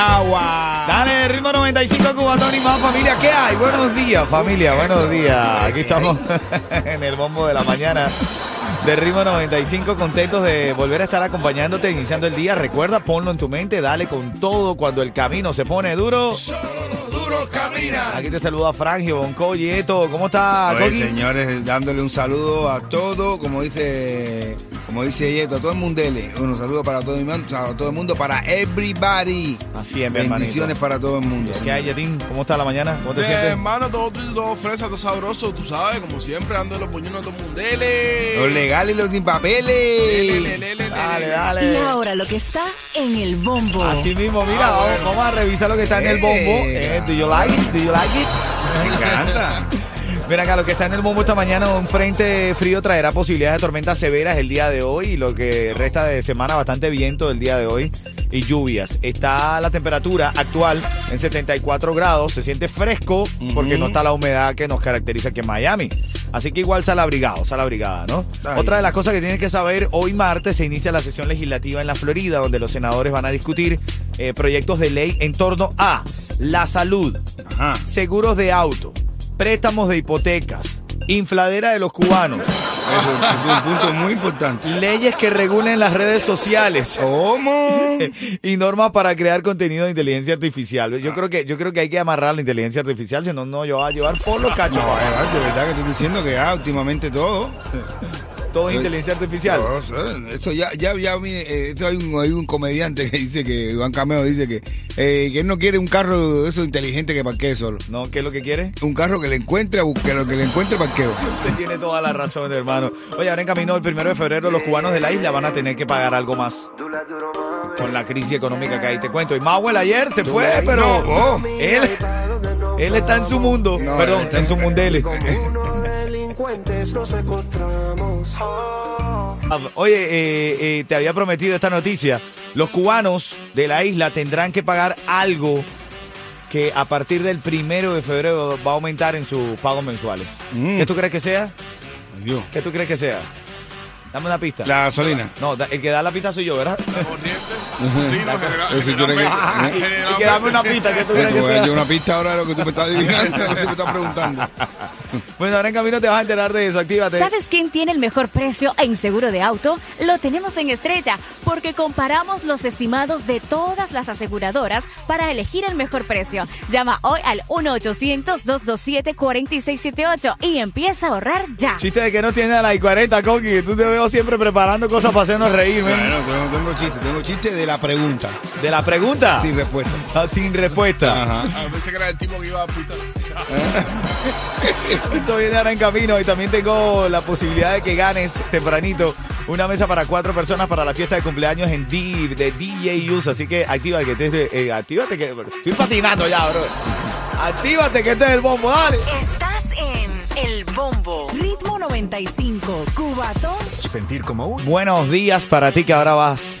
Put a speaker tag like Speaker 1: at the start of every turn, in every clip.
Speaker 1: Agua.
Speaker 2: Dale, ritmo 95 Cubatón y más familia. ¿Qué hay? Buenos días, familia. Buenos días. Aquí estamos en el bombo de la mañana de ritmo 95. Contentos de volver a estar acompañándote, iniciando el día. Recuerda, ponlo en tu mente. Dale con todo cuando el camino se pone duro.
Speaker 1: Duro camina.
Speaker 2: Aquí te saluda Frangio, Bonco, Yeto. ¿Cómo está, Coqui?
Speaker 3: señores, dándole un saludo a todo, como dice, como dice Yeto, a todo el mundele. Un saludo para todo el mundo, para todo el mundo, para everybody.
Speaker 2: Así es,
Speaker 3: Bendiciones
Speaker 2: hermanito.
Speaker 3: para todo el mundo.
Speaker 2: ¿Qué hay, Yetín? ¿Cómo está la mañana? ¿Cómo te
Speaker 4: Bien,
Speaker 2: sientes?
Speaker 4: hermano, todo todo fresa, todo sabroso, tú sabes, como siempre, dando los puñones a todo el mundo. Dele.
Speaker 3: Los legales y los sin papeles.
Speaker 4: lele, lele,
Speaker 2: Dale,
Speaker 4: lele.
Speaker 2: dale.
Speaker 5: Y ahora lo que está en el bombo.
Speaker 2: Así mismo, mira, vamos, vamos a revisar lo que está en el bombo.
Speaker 3: Eh,
Speaker 2: Eh, do you like it? Do you like it?
Speaker 3: Me encanta.
Speaker 2: Mira acá, lo que está en el bombo esta mañana, un frente frío traerá posibilidades de tormentas severas el día de hoy y lo que resta de semana bastante viento el día de hoy y lluvias. Está la temperatura actual en 74 grados, se siente fresco porque no está la humedad que nos caracteriza aquí en Miami. Así que igual sal abrigado, sal abrigada, ¿no?
Speaker 3: Ay.
Speaker 2: Otra de las cosas que tienes que saber, hoy martes se inicia la sesión legislativa en la Florida donde los senadores van a discutir eh, proyectos de ley en torno a la salud,
Speaker 3: Ajá.
Speaker 2: seguros de auto, préstamos de hipotecas, infladera de los cubanos,
Speaker 3: Eso es un punto muy importante.
Speaker 2: leyes que regulen las redes sociales
Speaker 3: ¿Cómo?
Speaker 2: y normas para crear contenido de inteligencia artificial. Yo creo que yo creo que hay que amarrar la inteligencia artificial, si no no yo va a llevar por los cachos.
Speaker 3: No, de verdad que estoy diciendo que ya últimamente todo.
Speaker 2: Todo es inteligencia artificial.
Speaker 3: No, Esto ya, ya, ya, mire, eh, esto hay un, hay un comediante que dice que, Iván Cameo dice que, eh, que él no quiere un carro eso inteligente que parquee solo.
Speaker 2: ¿No? ¿Qué es lo que quiere?
Speaker 3: Un carro que le encuentre, que lo que le encuentre parqueo.
Speaker 2: Usted tiene toda la razón, hermano. Oye, ahora en camino el primero de febrero los cubanos de la isla van a tener que pagar algo más. Con la crisis económica que hay, te cuento. Y Mauel ayer se fue, pero
Speaker 3: No, oh.
Speaker 2: él, él está en su mundo.
Speaker 3: No,
Speaker 2: Perdón,
Speaker 3: está
Speaker 2: en su mundele.
Speaker 6: Delincuentes nos encontramos.
Speaker 2: Oye, eh, eh, te había prometido esta noticia. Los cubanos de la isla tendrán que pagar algo que a partir del primero de febrero va a aumentar en sus pagos mensuales.
Speaker 3: Mm.
Speaker 2: ¿Qué tú crees que sea?
Speaker 3: Dios.
Speaker 2: ¿Qué tú crees que sea? Dame una pista.
Speaker 3: La gasolina.
Speaker 2: No, da- el que da la pista soy yo, ¿verdad?
Speaker 4: Corriente. Sí, no, general-
Speaker 3: Eso tú eres
Speaker 4: generalmente-
Speaker 3: que-
Speaker 2: Y que dame una pista, ¿qué tú
Speaker 3: Eh,
Speaker 2: crees que
Speaker 3: yo una pista ahora de lo que tú me estás adivinando, lo que tú me estás preguntando.
Speaker 2: Bueno, ahora en camino te vas a enterar de eso. Actívate.
Speaker 5: ¿Sabes quién tiene el mejor precio en seguro de auto? Lo tenemos en Estrella, porque comparamos los estimados de todas las aseguradoras para elegir el mejor precio. Llama hoy al 1-800-227-4678 y empieza a ahorrar ya.
Speaker 2: Chiste de que no tiene a la I-40, Coqui. Tú te veo siempre preparando cosas para hacernos reír.
Speaker 3: Bueno, tengo, tengo chiste, tengo chiste de la pregunta,
Speaker 2: De la pregunta.
Speaker 3: sin respuesta.
Speaker 2: Ah, Sin respuesta.
Speaker 3: Ajá.
Speaker 4: Ah, pensé que era el tipo que iba a puta.
Speaker 2: Eso viene ahora en camino y también tengo la posibilidad de que ganes tempranito una mesa para cuatro personas para la fiesta de cumpleaños en D, de DJ Use. Así que activa que estés, eh, actívate que estoy patinando ya, bro. Actívate que este es el bombo, dale.
Speaker 5: Estás en El Bombo. Ritmo 95, Cubatón.
Speaker 1: Sentir como un.
Speaker 2: Buenos días para ti que ahora vas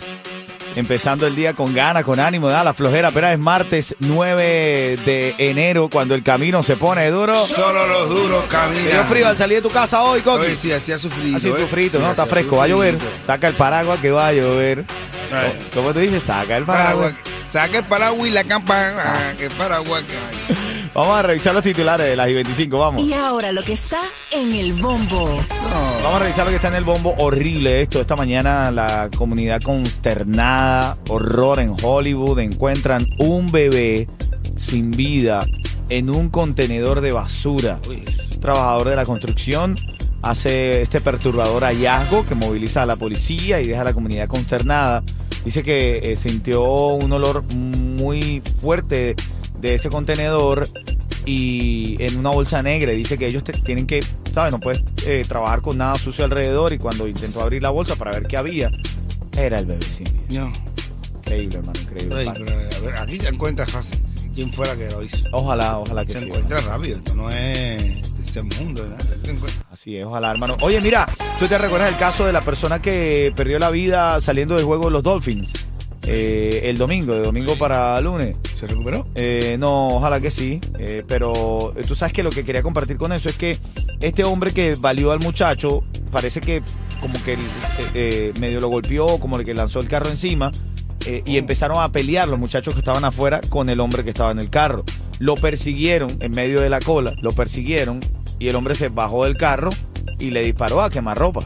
Speaker 2: empezando el día con ganas, con ánimo, da la flojera. Apenas es martes 9 de enero cuando el camino se pone duro.
Speaker 3: Solo los duros
Speaker 2: Te dio
Speaker 3: caminan.
Speaker 2: frío al salir de tu casa hoy, Coqui.
Speaker 3: Oye, sí, hacía sufrido.
Speaker 2: Así tu
Speaker 3: ¿eh?
Speaker 2: ¿no? Está fresco, va a llover. Saca el paraguas que va a llover.
Speaker 3: Ay.
Speaker 2: ¿Cómo te dices? Saca el paraguas.
Speaker 3: Paraguas. Saca el paraguas y la campana. Que paraguas que hay.
Speaker 2: Vamos a revisar los titulares de las I-25, vamos.
Speaker 5: Y ahora lo que está en El Bombo.
Speaker 2: Vamos a revisar lo que está en el bombo. Horrible esto. Esta mañana la comunidad consternada, horror en Hollywood. Encuentran un bebé sin vida en un contenedor de basura. Un trabajador de la construcción hace este perturbador hallazgo que moviliza a la policía y deja a la comunidad consternada. Dice que eh, sintió un olor muy fuerte de ese contenedor y en una bolsa negra. Dice que ellos te- tienen que, ¿sabes? No puedes eh, trabajar con nada sucio alrededor. Y cuando intentó abrir la bolsa para ver qué había, era el bebé sin vida.
Speaker 3: No.
Speaker 2: Increíble, hermano, increíble.
Speaker 3: Ay, pero, a ver, aquí te encuentras fácil. Quién fuera que lo hizo.
Speaker 2: Ojalá, ojalá que
Speaker 3: Se
Speaker 2: sí.
Speaker 3: encuentra rápido, esto no es de ese mundo, ¿verdad? Se encuentra.
Speaker 2: Así es, ojalá, hermano. Oye, mira, ¿tú te recuerdas el caso de la persona que perdió la vida saliendo del juego de los Dolphins? Eh, el domingo, de domingo para lunes.
Speaker 3: ¿Se recuperó?
Speaker 2: Eh, no, ojalá que sí. eh, pero eh, tú sabes que lo que quería compartir con eso es que este hombre que valió al muchacho, parece que como que eh, medio lo golpeó, como el que lanzó el carro encima. eh, y empezaron a pelear los muchachos que estaban afuera con el hombre que estaba en el carro. Lo persiguieron en medio de la cola, lo persiguieron y el hombre se bajó del carro y le disparó a quemarropa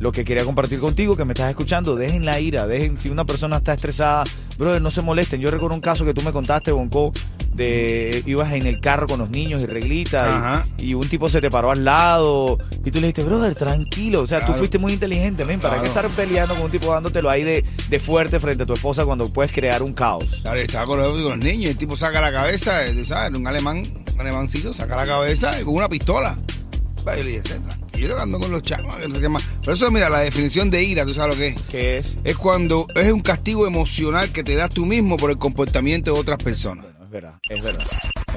Speaker 2: lo que quería compartir contigo, que me estás escuchando, dejen la ira, dejen, si una persona está estresada, brother, no se molesten. Yo recuerdo un caso que tú me contaste, Bonco, de ibas en el carro con los niños y reglita, y, y un tipo se te paró al lado, y tú le dijiste, brother, tranquilo, o sea, tú fuiste muy inteligente, men, ¿para qué
Speaker 3: Claro.
Speaker 2: estar peleando con un tipo dándotelo ahí de, de fuerte frente a tu esposa cuando puedes crear un caos?
Speaker 3: Claro, estaba con los, con los niños el tipo saca la cabeza, eh, ¿sabes? Un alemán, un alemancito, saca la cabeza y con una pistola. Y yo le dije, "Ten, tranquilo, ando con los chamos, que no sé qué más. Pero eso, mira, la definición de ira, ¿tú sabes lo que es?
Speaker 2: ¿Qué es?
Speaker 3: Es cuando es un castigo emocional que te das tú mismo por el comportamiento de otras personas.
Speaker 2: Bueno, es verdad, es verdad,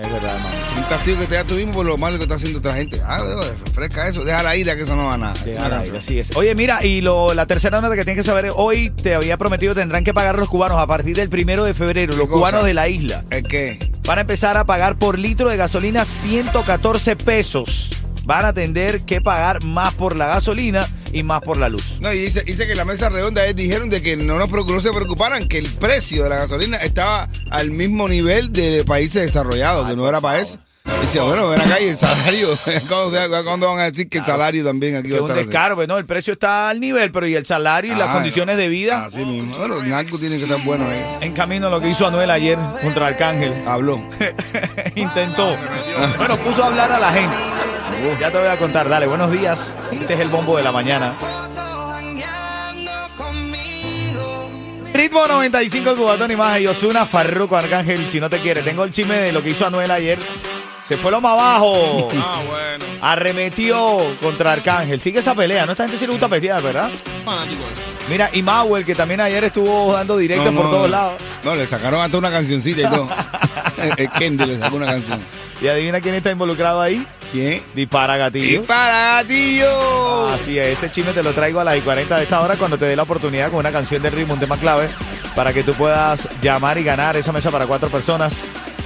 Speaker 2: es verdad, hermano.
Speaker 3: Es un castigo que te das tú mismo por lo malo que está haciendo otra gente. Ah, refresca eso, deja la ira que eso no va a nada.
Speaker 2: Deja la ira, así es. Oye, mira, y lo, la tercera nota que tienes que saber es, hoy te había prometido tendrán que pagar los cubanos a partir del primero de febrero, los
Speaker 3: cosa?
Speaker 2: cubanos de la isla.
Speaker 3: ¿El qué?
Speaker 2: Van a empezar a pagar por litro de gasolina 114 pesos. Van a tener que pagar más por la gasolina y más por la luz.
Speaker 3: No, y dice, dice que la mesa redonda ellos dijeron de que no, nos, no se preocuparan, que el precio de la gasolina estaba al mismo nivel de países desarrollados, que no era para eso. Dice, bueno, ven acá y el salario. ¿Cuándo, cuándo van a decir que el salario también aquí
Speaker 2: Que
Speaker 3: va
Speaker 2: es
Speaker 3: a estar así?
Speaker 2: descaro, pues no, el precio está al nivel, pero y el salario y las
Speaker 3: Ah,
Speaker 2: condiciones de vida.
Speaker 3: Así mismo. Bueno, en algo tiene que estar bueno ahí.
Speaker 2: En camino a lo que hizo Anuel ayer contra Arcángel.
Speaker 3: Habló.
Speaker 2: Intentó. Bueno, puso a hablar a la gente. Ya te voy a contar. Dale, buenos días. Este es el bombo de la mañana. Ritmo 95 Cubatón y más. Y Osuna, Farruko, Arcángel. Si no te quiere, tengo el chisme de lo que hizo Anuel ayer. Se fue lo más abajo.
Speaker 4: Ah, bueno.
Speaker 2: Arremetió contra Arcángel. Sigue esa pelea. No esta gente sí le gusta pelear, ¿verdad?
Speaker 4: Fanático.
Speaker 2: Mira, y Mauel, que también ayer estuvo dando directo
Speaker 3: No,
Speaker 2: por todos lados.
Speaker 3: No, le sacaron hasta una cancioncita y todo. el, el Kendi le sacó una canción.
Speaker 2: Y adivina quién está involucrado ahí.
Speaker 3: ¿Quién?
Speaker 2: Dispara
Speaker 3: ¡Y
Speaker 2: gatillo.
Speaker 3: para tío!
Speaker 2: Así es, ese chisme te lo traigo a las y 40 de esta hora cuando te dé la oportunidad con una canción de ritmo, un tema clave, para que tú puedas llamar y ganar esa mesa para cuatro personas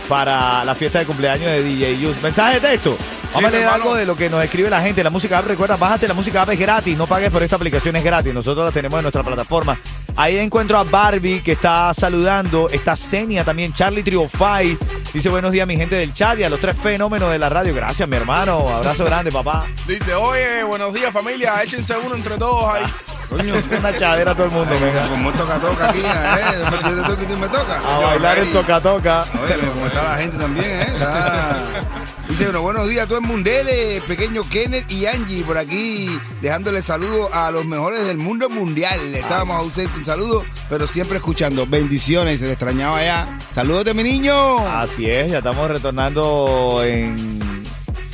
Speaker 2: para la fiesta de cumpleaños de DJ Yus. Mensaje de texto. Vamos a leer algo de lo que nos escribe la gente. La música app, recuerda, bájate la música app, es gratis. No pagues por esta aplicación, es gratis. Nosotros la tenemos en nuestra plataforma. Ahí encuentro a Barbie que está saludando. Está Senia también, Charlie Triofai. Dice buenos días, mi gente del chat y a los tres fenómenos de la radio. Gracias, mi hermano. Abrazo grande, papá.
Speaker 4: Dice, oye, buenos días familia, échense uno entre todos ahí.
Speaker 3: Coño.
Speaker 2: Una chadera a todo el mundo. venga.
Speaker 3: Como toca toca aquí, ¿eh? Yo te toco y tú me tocas.
Speaker 2: A bailar el toca-toca.
Speaker 3: Oye, como está la gente también, ¿eh? Dice, bueno, buenos días a todo el mundele, pequeño Kenneth y Angie por aquí, dejándole saludos a los mejores del mundo mundial. Estábamos ausentes, un saludo, pero siempre escuchando. Bendiciones, se le extrañaba ya. Saludos de mi niño.
Speaker 2: Así es, ya estamos retornando en,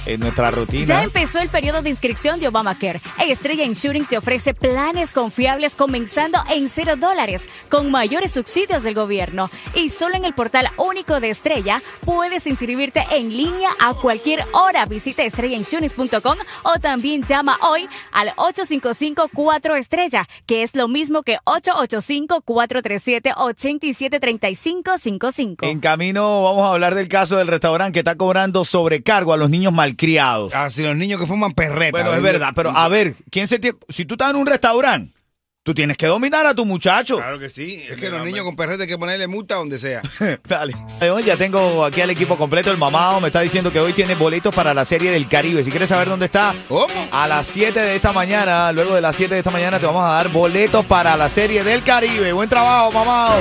Speaker 2: en nuestra
Speaker 5: Ya
Speaker 2: rutina.
Speaker 5: empezó el periodo de inscripción de Obamacare. Estrella Insurance te ofrece planes confiables comenzando en cero dólares, con mayores subsidios del gobierno. Y solo en el portal único de Estrella puedes inscribirte en línea a cualquier hora. Visita estrellainsurance.com o también llama hoy al 855-4 Estrella, que es lo mismo que 885-437-873555.
Speaker 2: En camino vamos a hablar del caso del restaurante que está cobrando sobrecargo a los niños malcriados.
Speaker 3: Así los niños que fuman perreta.
Speaker 2: Bueno, es verdad, pero a ver, ¿quién se tie- si tú estás en un restaurante, tú tienes que dominar a tu muchacho.
Speaker 3: Claro que sí. Es que los niños con perreta hay que ponerle multa donde sea.
Speaker 2: Dale. Hoy ya tengo aquí al equipo completo. El mamado me está diciendo que hoy tiene boletos para la serie del Caribe. Si quieres saber dónde está,
Speaker 3: ¿Cómo?
Speaker 2: a las 7 de esta mañana, luego de las 7 de esta mañana, te vamos a dar boletos para la serie del Caribe. Buen trabajo, mamado.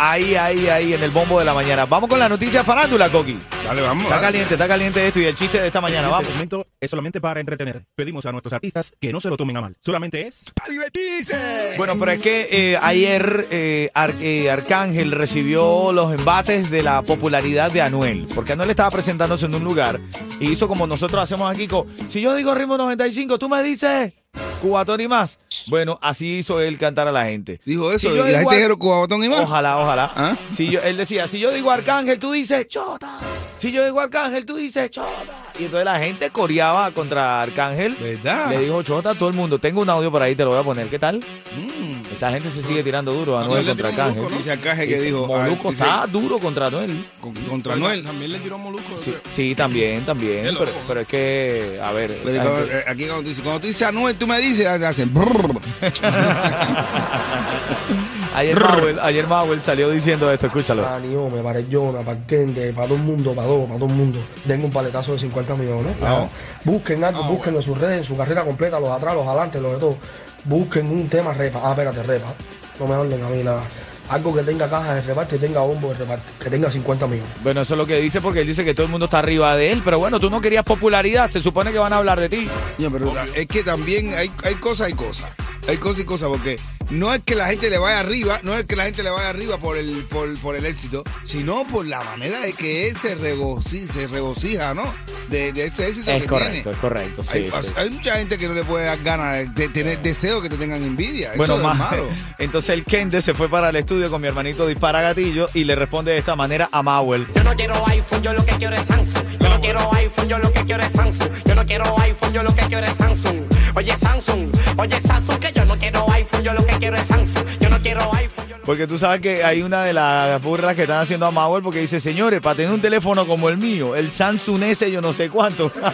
Speaker 2: Ahí, ahí, ahí, en el bombo de la mañana. Vamos con la noticia farándula, Coqui.
Speaker 3: Dale, vamos.
Speaker 2: Está
Speaker 3: dale.
Speaker 2: caliente, está caliente esto y el chiste de esta mañana.
Speaker 7: Este
Speaker 2: Vamos.
Speaker 7: segmento es solamente para entretener. Pedimos a nuestros artistas que no se lo tomen a mal. Solamente es
Speaker 3: ¡A divertirse!
Speaker 2: Bueno, pero es que eh, ayer eh, Ar- eh, Arcángel recibió los embates de la popularidad de Anuel, porque Anuel estaba presentándose en un lugar y hizo como nosotros hacemos aquí, con, si yo digo ritmo 95, tú me dices Cubatón y más. Bueno, así hizo él cantar a la gente.
Speaker 3: Dijo eso,
Speaker 2: Si yo
Speaker 3: y la gente dijeron cubatón y más.
Speaker 2: Ojalá, ojalá.
Speaker 3: ¿Ah?
Speaker 2: Si yo, él decía, si yo digo Arcángel, tú dices Chota. Si yo digo Arcángel, tú dices Chota. Y entonces la gente coreaba contra Arcángel.
Speaker 3: ¿Verdad?
Speaker 2: Le dijo Chota a todo el mundo. Tengo un audio por ahí, te lo voy a poner. ¿Qué tal?
Speaker 3: Mm.
Speaker 2: Esta gente se sigue tirando duro a
Speaker 4: A
Speaker 2: Noel
Speaker 4: Noel
Speaker 2: contra
Speaker 4: ¿no?
Speaker 3: Dice que dijo.
Speaker 2: Moluco
Speaker 3: ah, dice-
Speaker 2: está duro contra Noel.
Speaker 3: con- contra Noel.
Speaker 4: También le tiró Moluco.
Speaker 2: Sí, sí, también, también. Pero, pero es que, a ver.
Speaker 3: Pero
Speaker 2: esa
Speaker 3: cuando-
Speaker 2: gente-
Speaker 3: eh, aquí cuando tú dices, cuando tú dices Anuel, tú me dices, hacen.
Speaker 2: ayer, Mauel, ayer Mauel salió diciendo esto, escúchalo.
Speaker 8: Para Niome, para el Jonah, para Kende, para todo el mundo, para todo, para todo el mundo. Dengo un paletazo de 50 millones.
Speaker 3: Ah.
Speaker 8: Busquen algo, busquen en sus redes, en su carrera completa, los atrás, los adelante, los de todo. Busquen un tema repa. Ah, espérate, repa. No me hablen a mí nada. Algo que tenga caja de reparto y tenga bombo de reparto, que tenga 50 millones.
Speaker 2: Bueno, eso es lo que dice porque él dice que todo el mundo está arriba de él. Pero bueno, tú no querías popularidad. Se supone que van a hablar de ti.
Speaker 3: No, pero es que también hay, hay cosas y cosas. Hay cosas y cosas porque no es que la gente le vaya arriba, no es que la gente le vaya arriba por el, por, por el éxito, sino por la manera de que él se, regocija, se regocija, ¿no? De, de ese éxito
Speaker 2: Es
Speaker 3: que
Speaker 2: correcto,
Speaker 3: tiene.
Speaker 2: es correcto. Sí,
Speaker 3: hay,
Speaker 2: sí.
Speaker 3: hay mucha gente que no le puede dar ganas de tener deseo que te tengan envidia.
Speaker 2: Bueno,
Speaker 3: Eso es
Speaker 2: más.
Speaker 3: malo.
Speaker 2: Entonces el Kende se fue para el estudio con mi hermanito Dispara Gatillo y le responde de esta manera a Mauel.
Speaker 6: Yo no quiero iPhone, yo lo que quiero es Samsung. Yo no quiero iPhone, yo lo que quiero es Samsung. Yo no quiero iPhone, yo lo que quiero es Samsung. Oye Samsung, oye Samsung, que yo no quiero iPhone, yo lo que quiero es Samsung. Yo no quiero iPhone, yo lo
Speaker 2: Porque tú sabes que hay una de las burras que están haciendo a Mauel porque dice, señores, para tener un teléfono como el mío, el Samsung S yo no sé cuánto.
Speaker 3: No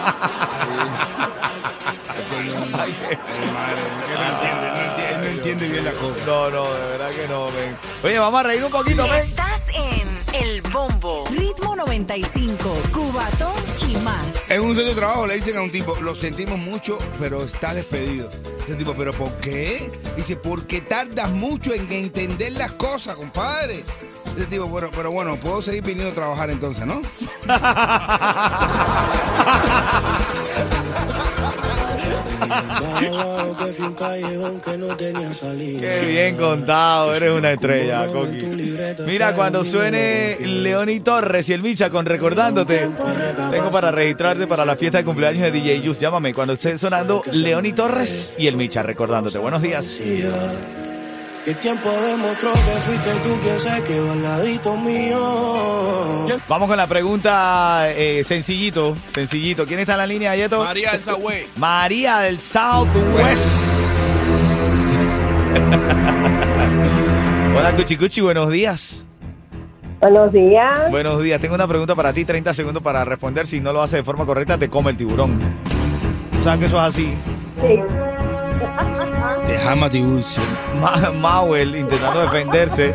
Speaker 3: no no entiende bien la cosa.
Speaker 2: No, no, de verdad que no, ven. Oye, vamos a reír un poquito, ven.
Speaker 9: Estás en El Bombo. Ritmo 95, Cubatón y más.
Speaker 3: En un centro de trabajo le dicen a un tipo, lo sentimos mucho, pero está despedido. Ese tipo, ¿pero por qué? Dice, porque tardas mucho en entender las cosas, compadre. Ese tipo, bueno, pero bueno, puedo seguir viniendo a trabajar entonces, ¿no?
Speaker 2: Qué bien contado, eres una estrella, Coqui. Mira, cuando suene Leoni Torres y el Micha con Recordándote, tengo para registrarte para la fiesta de cumpleaños de DJ Yus. Llámame cuando esté sonando Leoni Torres y el Micha Recordándote. Buenos días.
Speaker 10: El tiempo demostró que fuiste tú quien se quedó al ladito mío.
Speaker 2: Vamos con la pregunta eh, sencillito, sencillito. ¿Quién está en la línea, Yeto?
Speaker 4: María esa güey.
Speaker 2: María del Southwest. Hola, Cuchi Cuchi, buenos días.
Speaker 11: Buenos días.
Speaker 2: Buenos días. Tengo una pregunta para ti, 30 segundos para responder. Si no lo hace de forma correcta, te come el tiburón. ¿Tú ¿Sabes que eso es así?
Speaker 11: Sí.
Speaker 3: Déjame tiburcio.
Speaker 2: Ma- Mauel, intentando defenderse,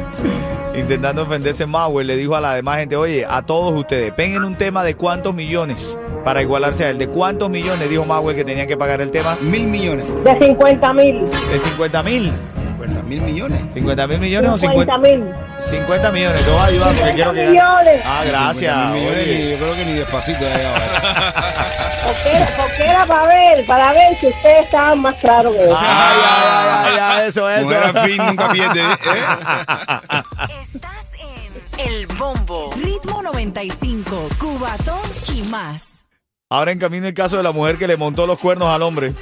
Speaker 2: intentando defenderse, Mauel le dijo a la demás gente, oye, a todos ustedes, peguen un tema de cuántos millones para igualarse a él. ¿De cuántos millones dijo Mauel que tenían que pagar el tema?
Speaker 3: Mil millones.
Speaker 11: De 50 mil.
Speaker 2: De 50 mil.
Speaker 3: 50 mil millones.
Speaker 2: 50 mil millones o
Speaker 11: 50
Speaker 2: 50,
Speaker 11: mil.
Speaker 2: 50 millones. Te voy a ayudar porque
Speaker 11: 50
Speaker 2: quiero que...
Speaker 11: millones.
Speaker 2: Ah,
Speaker 3: 50
Speaker 2: gracias.
Speaker 3: mil millones,
Speaker 2: Oye.
Speaker 3: ni- yo creo que ni despacito ha llegado.
Speaker 11: Porque era, porque era para ver, para ver si ustedes estaban más claros que yo.
Speaker 2: Ay, ay, ay, eso, eso.
Speaker 3: Mujer al fin nunca pierde. ¿eh?
Speaker 9: Estás en El Bombo. Ritmo 95, Cubatón y más.
Speaker 2: Ahora en camino el caso de la mujer que le montó los cuernos al hombre.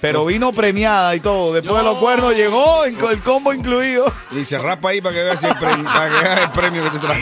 Speaker 2: Pero vino premiada y todo. Después de los cuernos llegó el combo incluido.
Speaker 3: Y se rapa ahí para que veas el premio, para que veas el premio que te trae.